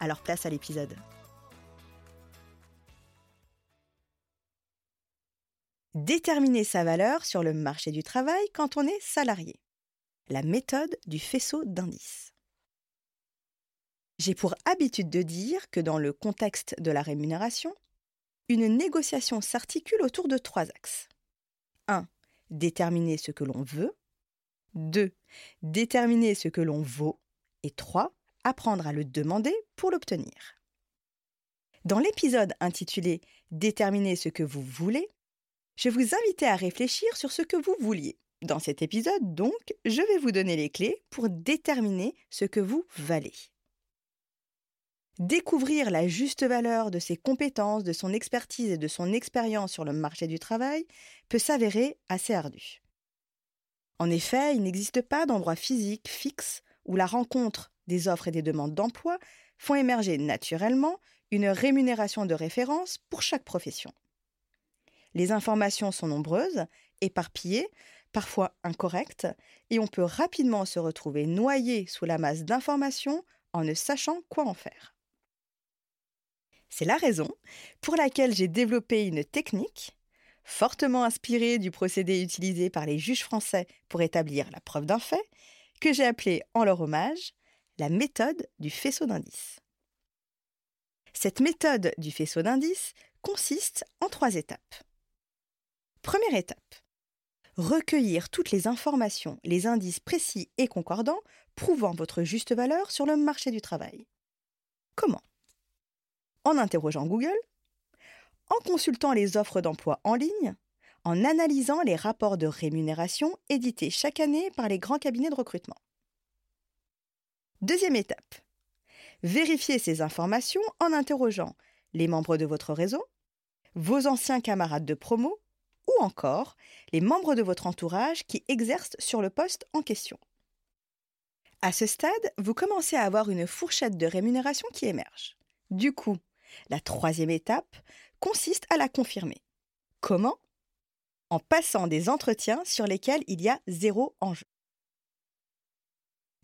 Alors place à l'épisode. Déterminer sa valeur sur le marché du travail quand on est salarié. La méthode du faisceau d'indices. J'ai pour habitude de dire que dans le contexte de la rémunération, une négociation s'articule autour de trois axes. 1. Déterminer ce que l'on veut. 2. Déterminer ce que l'on vaut. Et 3 apprendre à le demander pour l'obtenir. Dans l'épisode intitulé Déterminer ce que vous voulez, je vous invitais à réfléchir sur ce que vous vouliez. Dans cet épisode, donc, je vais vous donner les clés pour déterminer ce que vous valez. Découvrir la juste valeur de ses compétences, de son expertise et de son expérience sur le marché du travail peut s'avérer assez ardu. En effet, il n'existe pas d'endroit physique fixe où la rencontre des offres et des demandes d'emploi font émerger naturellement une rémunération de référence pour chaque profession. Les informations sont nombreuses, éparpillées, parfois incorrectes, et on peut rapidement se retrouver noyé sous la masse d'informations en ne sachant quoi en faire. C'est la raison pour laquelle j'ai développé une technique, fortement inspirée du procédé utilisé par les juges français pour établir la preuve d'un fait, que j'ai appelée en leur hommage la méthode du faisceau d'indices. Cette méthode du faisceau d'indices consiste en trois étapes. Première étape. Recueillir toutes les informations, les indices précis et concordants prouvant votre juste valeur sur le marché du travail. Comment? En interrogeant Google, en consultant les offres d'emploi en ligne, en analysant les rapports de rémunération édités chaque année par les grands cabinets de recrutement. Deuxième étape. Vérifiez ces informations en interrogeant les membres de votre réseau, vos anciens camarades de promo ou encore les membres de votre entourage qui exercent sur le poste en question. À ce stade, vous commencez à avoir une fourchette de rémunération qui émerge. Du coup, la troisième étape consiste à la confirmer. Comment? En passant des entretiens sur lesquels il y a zéro enjeu.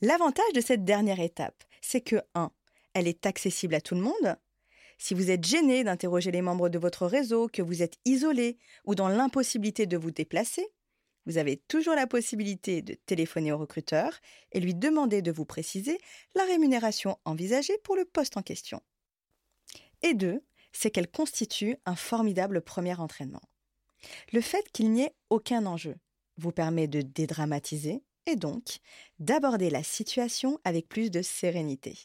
L'avantage de cette dernière étape, c'est que 1. Elle est accessible à tout le monde. Si vous êtes gêné d'interroger les membres de votre réseau, que vous êtes isolé ou dans l'impossibilité de vous déplacer, vous avez toujours la possibilité de téléphoner au recruteur et lui demander de vous préciser la rémunération envisagée pour le poste en question. Et 2. C'est qu'elle constitue un formidable premier entraînement. Le fait qu'il n'y ait aucun enjeu vous permet de dédramatiser, et donc d'aborder la situation avec plus de sérénité.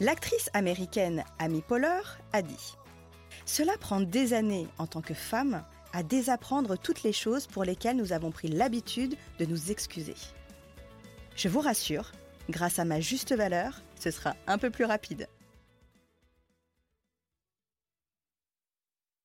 L'actrice américaine Amy Poehler a dit Cela prend des années en tant que femme à désapprendre toutes les choses pour lesquelles nous avons pris l'habitude de nous excuser. Je vous rassure, grâce à ma juste valeur, ce sera un peu plus rapide.